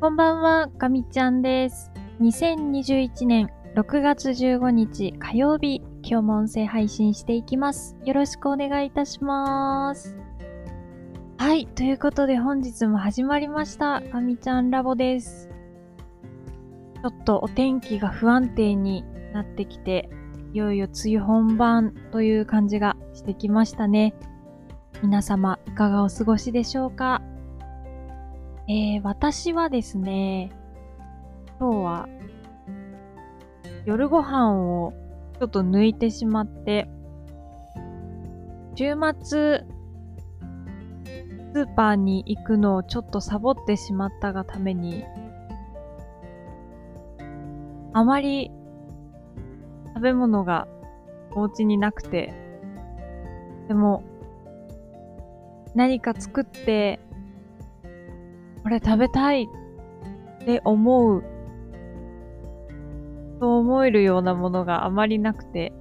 こんばんは、かみちゃんです。2021年6月15日火曜日、今日も音声配信していきます。よろしくお願いいたします。はい、ということで本日も始まりました、かみちゃんラボです。ちょっとお天気が不安定になってきて、いよいよ梅雨本番という感じがしてきましたね。皆様、いかがお過ごしでしょうか？えー、私はですね、今日は夜ご飯をちょっと抜いてしまって、週末、スーパーに行くのをちょっとサボってしまったがために、あまり食べ物がお家になくて、でも、何か作って、これ食べたいって思う、と思えるようなものがあまりなくて、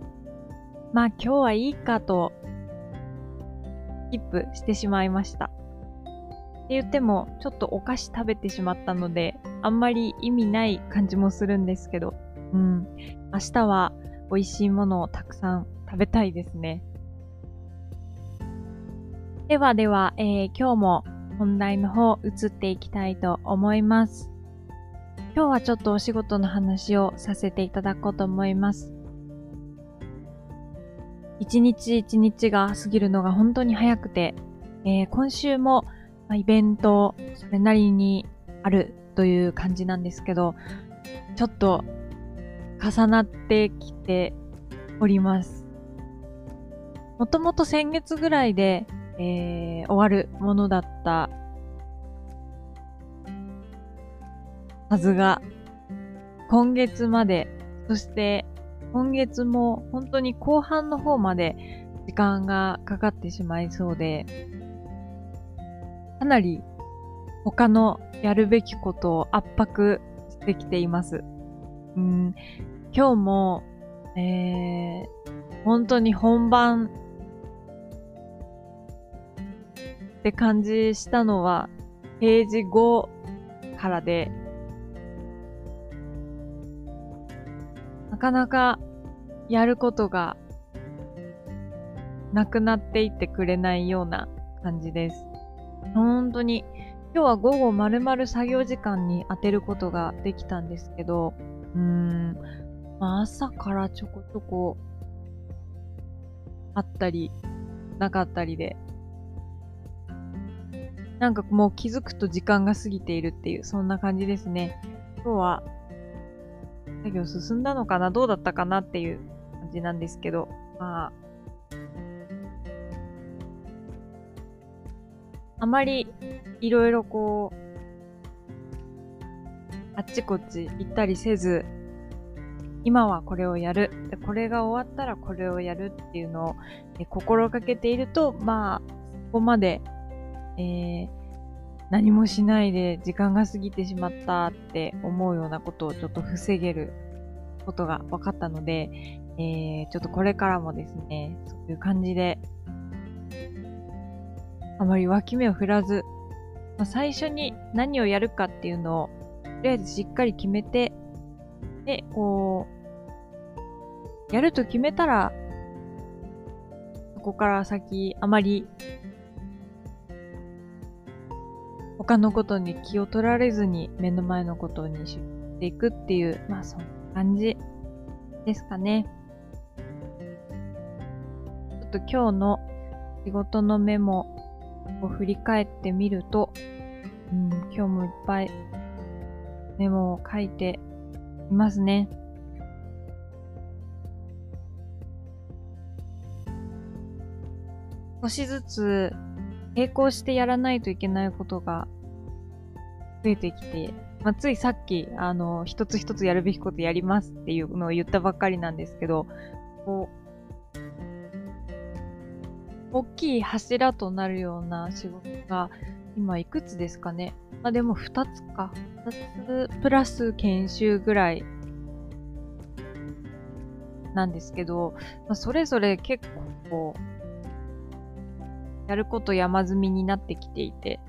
まあ今日はいいかと、スキップしてしまいました。って言っても、ちょっとお菓子食べてしまったので、あんまり意味ない感じもするんですけど、うん。明日は美味しいものをたくさん食べたいですね。ではでは、えー今日も本題の方移っていきたいと思います。今日はちょっとお仕事の話をさせていただこうと思います。一日一日が過ぎるのが本当に早くて、えー今週も、イベントそれなりにあるという感じなんですけど、ちょっと重なってきております。もともと先月ぐらいで、えー終わるものだったはずが、今月まで、そして今月も本当に後半の方まで時間がかかってしまいそうで、かなり他のやるべきことを圧迫してきています。うん、今日も、えー、本当に本番って感じしたのは、平時後からで、なかなかやることがなくなっていってくれないような感じです。本当に、今日は午後丸々作業時間に当てることができたんですけど、うーん、まあ朝からちょこちょこあったり、なかったりで、なんかもう気づくと時間が過ぎているっていう、そんな感じですね。今日は、作業進んだのかな？どうだったかなっていう感じなんですけど、まあ、あまりいろいろこう、あっちこっち行ったりせず、今はこれをやる。でこれが終わったらこれをやるっていうのをえ心がけていると、まあ、そこまでえー何もしないで時間が過ぎてしまったって思うようなことをちょっと防げることが分かったので、えーちょっとこれからもですね、そういう感じで、あまり脇目を振らず、まあ最初に何をやるかっていうのを、とりあえずしっかり決めて、で、こう、やると決めたら、そこから先、あまり他のことに気を取られずに目の前のことにしていくっていう、まあそんな感じですかね。ちょっと今日の仕事のメモを振り返ってみると、うん、今日もいっぱいメモを書いていますね。少しずつ並行してやらないといけないことが増えてきて、まあ、ついさっき、あの、一つ一つやるべきことやりますっていうのを言ったばっかりなんですけど、こう、大きい柱となるような仕事が、今いくつですかね。まあ、でも二つか。二つプラス研修ぐらいなんですけど、まあ、それぞれ結構こう、やること山積みになってきていて、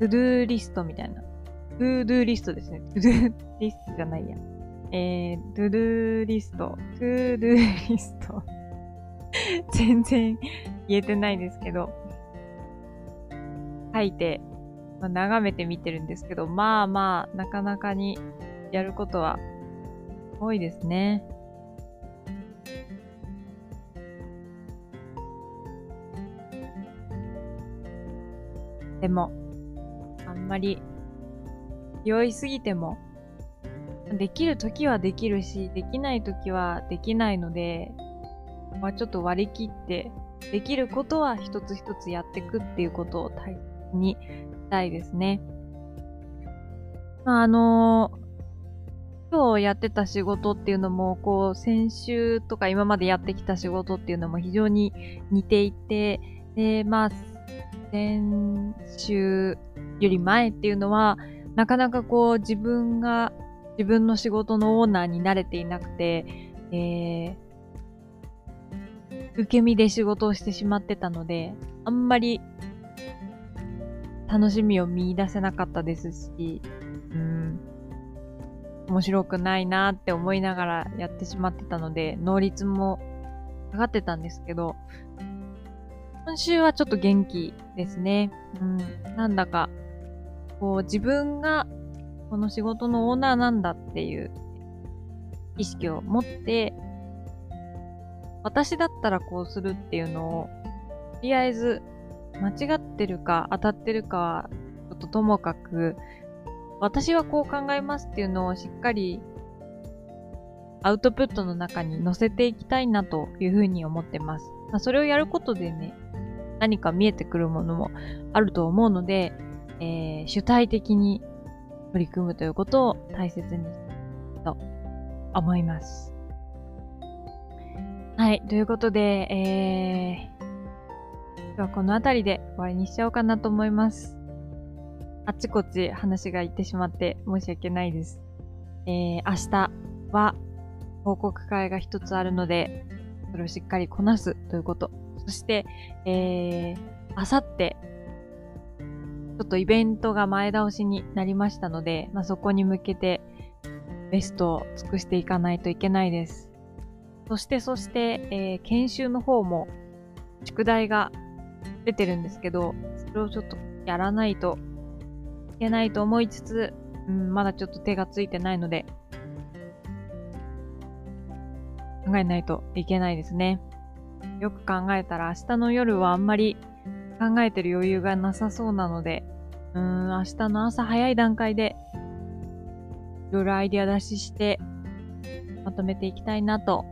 トゥドゥーリストみたいな。トゥドゥーリストですね。トゥドゥーリストじゃないや。えー、トゥドゥーリスト。トゥドゥーリスト。全然言えてないですけど。書いて、まあ、眺めてみてるんですけど、まあまあ、なかなかにやることは多いですね。でも、まり酔いすぎても、できるときはできるし、できないときはできないので、まあ、ちょっと割り切って、できることは一つ一つやっていくっていうことを大切にしたいですね。まあ、あの、今日やってた仕事っていうのも、こう、先週とか今までやってきた仕事っていうのも非常に似ていて、で、まあ、先週より前っていうのは、なかなかこう自分が自分の仕事のオーナーに慣れていなくて、えー、受け身で仕事をしてしまってたので、あんまり楽しみを見出せなかったですし、うん、面白くないなって思いながらやってしまってたので、能率も下がってたんですけど、今週はちょっと元気ですね。うん。なんだか、こう自分がこの仕事のオーナーなんだっていう意識を持って、私だったらこうするっていうのを、とりあえず間違ってるか当たってるかはちょっとともかく、私はこう考えますっていうのをしっかりアウトプットの中に載せていきたいなというふうに思ってます。まあ、それをやることでね、何か見えてくるものもあると思うので、えー、主体的に取り組むということを大切にと思います。はい。ということで、えー、今日はこの辺りで終わりにしちゃおうかなと思います。あっちこっち話がいってしまって申し訳ないです。えー、明日は報告会が一つあるので、それをしっかりこなすということそして、えー、あさって、ちょっとイベントが前倒しになりましたので、まあ、そこに向けてベストを尽くしていかないといけないです。そして、そして、えー、研修の方も宿題が出てるんですけど、それをちょっとやらないといけないと思いつつ、うん、まだちょっと手がついてないので、考えないといけないですね。よく考えたら明日の夜はあんまり考えてる余裕がなさそうなので、うーん、明日の朝早い段階で、いろいろアイディア出しして、まとめていきたいなと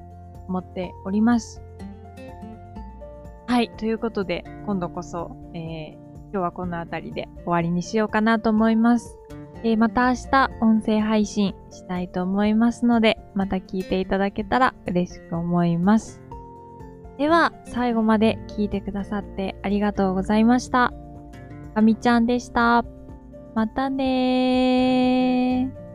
思っております。はい。ということで、今度こそ、えー、今日はこの辺りで終わりにしようかなと思います。えー、また明日、音声配信したいと思いますので、また聞いていただけたら嬉しく思います。では、最後まで聞いてくださってありがとうございました。かみちゃんでした。またねー。